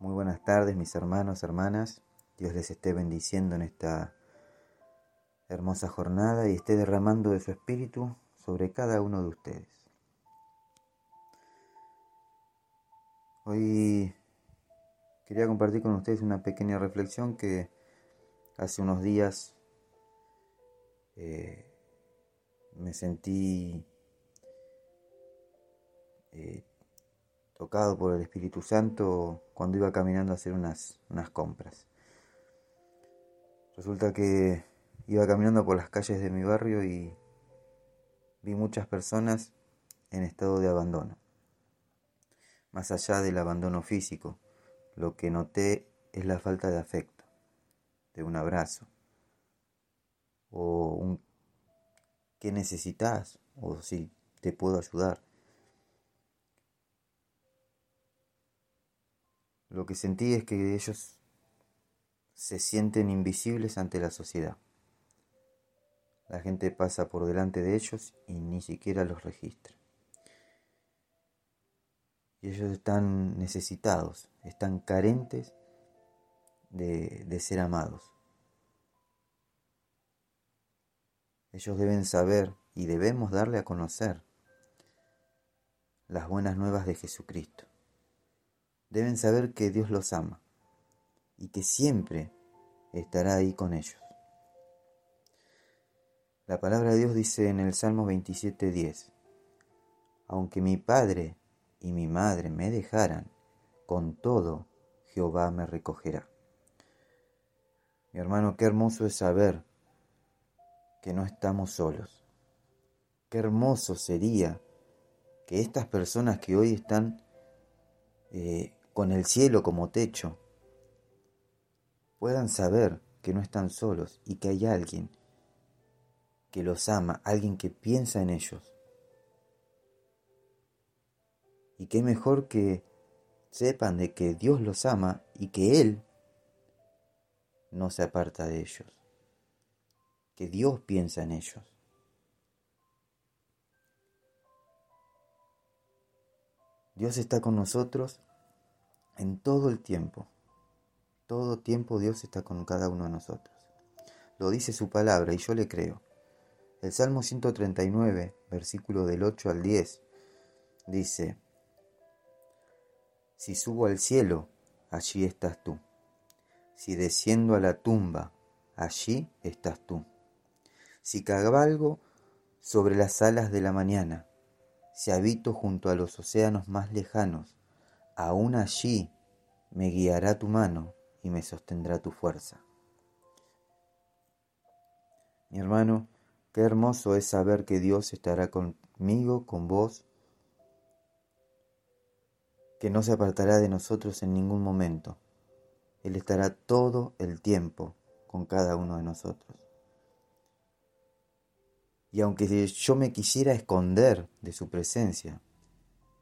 Muy buenas tardes mis hermanos, hermanas. Dios les esté bendiciendo en esta hermosa jornada y esté derramando de su espíritu sobre cada uno de ustedes. Hoy quería compartir con ustedes una pequeña reflexión que hace unos días eh, me sentí eh, tocado por el Espíritu Santo cuando iba caminando a hacer unas, unas compras. Resulta que iba caminando por las calles de mi barrio y vi muchas personas en estado de abandono. Más allá del abandono físico, lo que noté es la falta de afecto, de un abrazo, o un ¿qué necesitas? o si te puedo ayudar. Lo que sentí es que ellos se sienten invisibles ante la sociedad. La gente pasa por delante de ellos y ni siquiera los registra. Y ellos están necesitados, están carentes de, de ser amados. Ellos deben saber y debemos darle a conocer las buenas nuevas de Jesucristo deben saber que Dios los ama y que siempre estará ahí con ellos. La palabra de Dios dice en el Salmo 27:10, aunque mi padre y mi madre me dejaran, con todo Jehová me recogerá. Mi hermano, qué hermoso es saber que no estamos solos. Qué hermoso sería que estas personas que hoy están eh, con el cielo como techo, puedan saber que no están solos y que hay alguien que los ama, alguien que piensa en ellos. Y qué mejor que sepan de que Dios los ama y que Él no se aparta de ellos, que Dios piensa en ellos. Dios está con nosotros en todo el tiempo. Todo tiempo Dios está con cada uno de nosotros. Lo dice su palabra y yo le creo. El Salmo 139, versículo del 8 al 10, dice, Si subo al cielo, allí estás tú. Si desciendo a la tumba, allí estás tú. Si cabalgo sobre las alas de la mañana, si habito junto a los océanos más lejanos, aún allí me guiará tu mano y me sostendrá tu fuerza. Mi hermano, qué hermoso es saber que Dios estará conmigo, con vos, que no se apartará de nosotros en ningún momento. Él estará todo el tiempo con cada uno de nosotros. Y aunque yo me quisiera esconder de su presencia,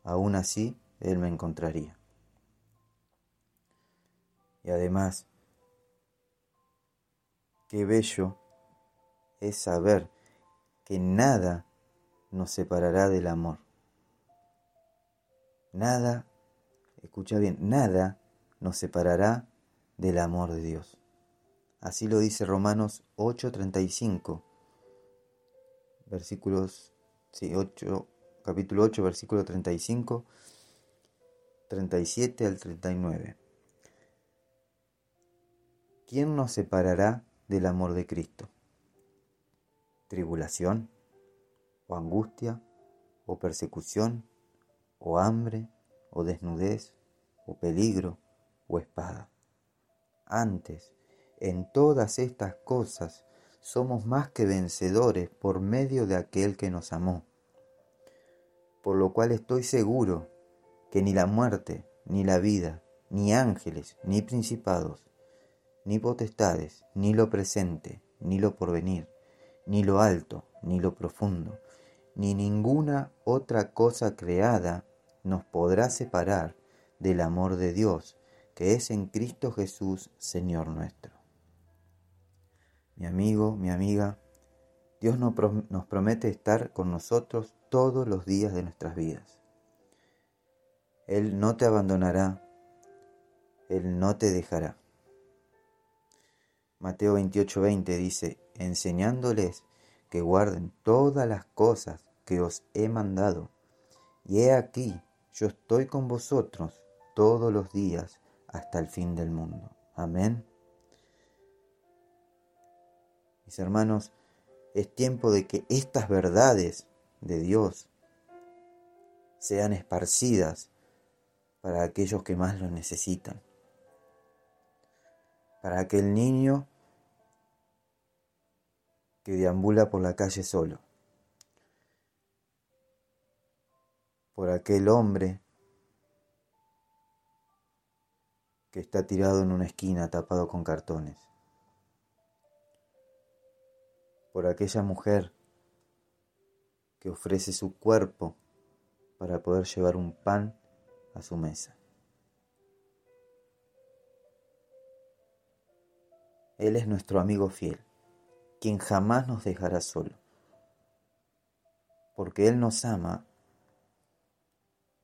aún así él me encontraría. Y además, qué bello es saber que nada nos separará del amor. Nada, escucha bien, nada nos separará del amor de Dios. Así lo dice Romanos 8:35, versículos, sí, 8, capítulo 8, versículo 35 37 al 39. ¿Quién nos separará del amor de Cristo? ¿Tribulación? ¿O angustia? ¿O persecución? ¿O hambre? ¿O desnudez? ¿O peligro? ¿O espada? Antes, en todas estas cosas, somos más que vencedores por medio de aquel que nos amó. Por lo cual estoy seguro que ni la muerte, ni la vida, ni ángeles, ni principados, ni potestades, ni lo presente, ni lo porvenir, ni lo alto, ni lo profundo, ni ninguna otra cosa creada nos podrá separar del amor de Dios, que es en Cristo Jesús, Señor nuestro. Mi amigo, mi amiga, Dios nos promete estar con nosotros todos los días de nuestras vidas. Él no te abandonará, Él no te dejará. Mateo 28:20 dice, enseñándoles que guarden todas las cosas que os he mandado. Y he aquí, yo estoy con vosotros todos los días hasta el fin del mundo. Amén. Mis hermanos, es tiempo de que estas verdades de Dios sean esparcidas para aquellos que más lo necesitan. Para aquel niño que deambula por la calle solo. Por aquel hombre que está tirado en una esquina tapado con cartones. Por aquella mujer que ofrece su cuerpo para poder llevar un pan su mesa. Él es nuestro amigo fiel, quien jamás nos dejará solo, porque Él nos ama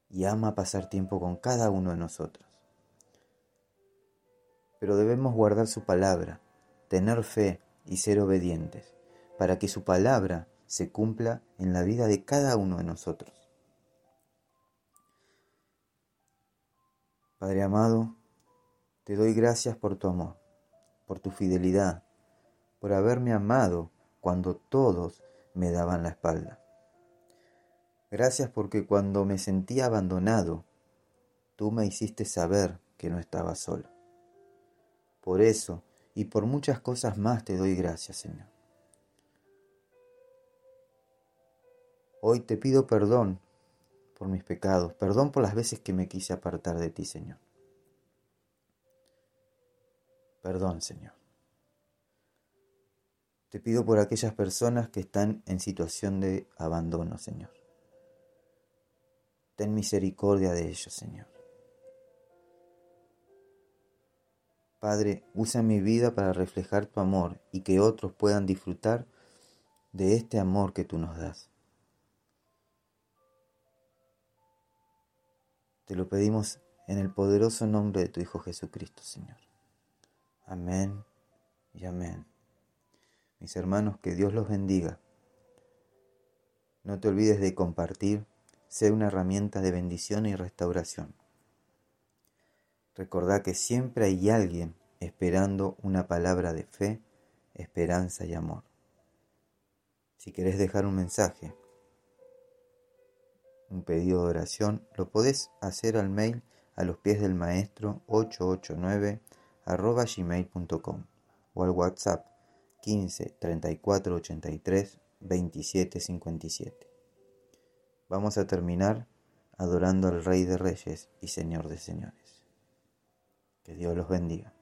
y ama pasar tiempo con cada uno de nosotros. Pero debemos guardar su palabra, tener fe y ser obedientes, para que su palabra se cumpla en la vida de cada uno de nosotros. Padre amado, te doy gracias por tu amor, por tu fidelidad, por haberme amado cuando todos me daban la espalda. Gracias porque cuando me sentía abandonado, tú me hiciste saber que no estaba solo. Por eso y por muchas cosas más te doy gracias, Señor. Hoy te pido perdón por mis pecados, perdón por las veces que me quise apartar de ti, Señor. Perdón, Señor. Te pido por aquellas personas que están en situación de abandono, Señor. Ten misericordia de ellos, Señor. Padre, usa mi vida para reflejar tu amor y que otros puedan disfrutar de este amor que tú nos das. Te lo pedimos en el poderoso nombre de tu Hijo Jesucristo, Señor. Amén y amén. Mis hermanos, que Dios los bendiga. No te olvides de compartir, sé una herramienta de bendición y restauración. Recordá que siempre hay alguien esperando una palabra de fe, esperanza y amor. Si querés dejar un mensaje, un pedido de oración, lo podés hacer al mail a los pies del maestro 889 arroba o al WhatsApp 15 34 83 27 57. Vamos a terminar adorando al Rey de Reyes y Señor de Señores. Que Dios los bendiga.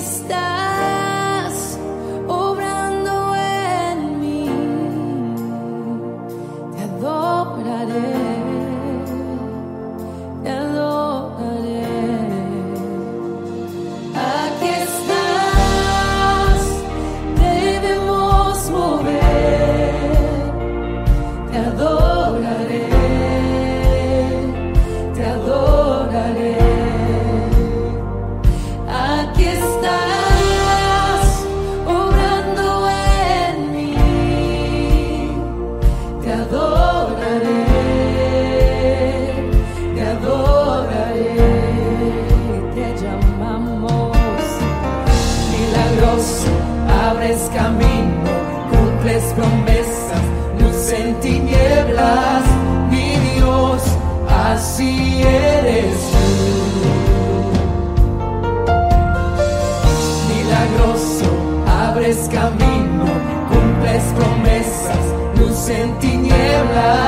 Stop. Camino, cumples promesas, luz en tinieblas.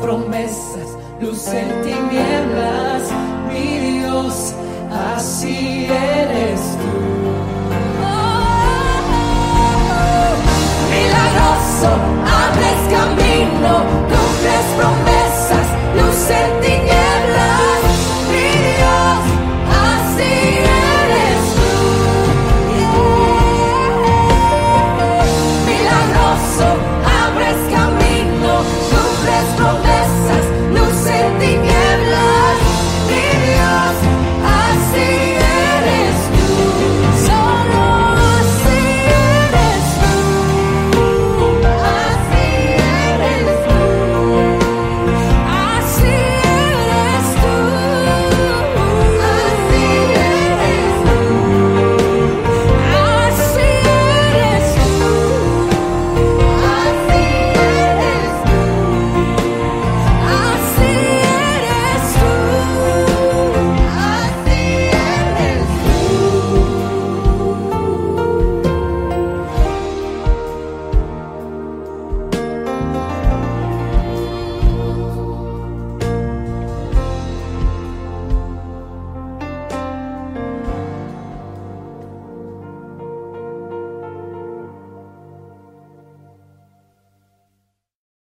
Promesas, luz en tinieblas, mi Dios, así eres tú. Milagroso, abres camino, cumples promesas, luz en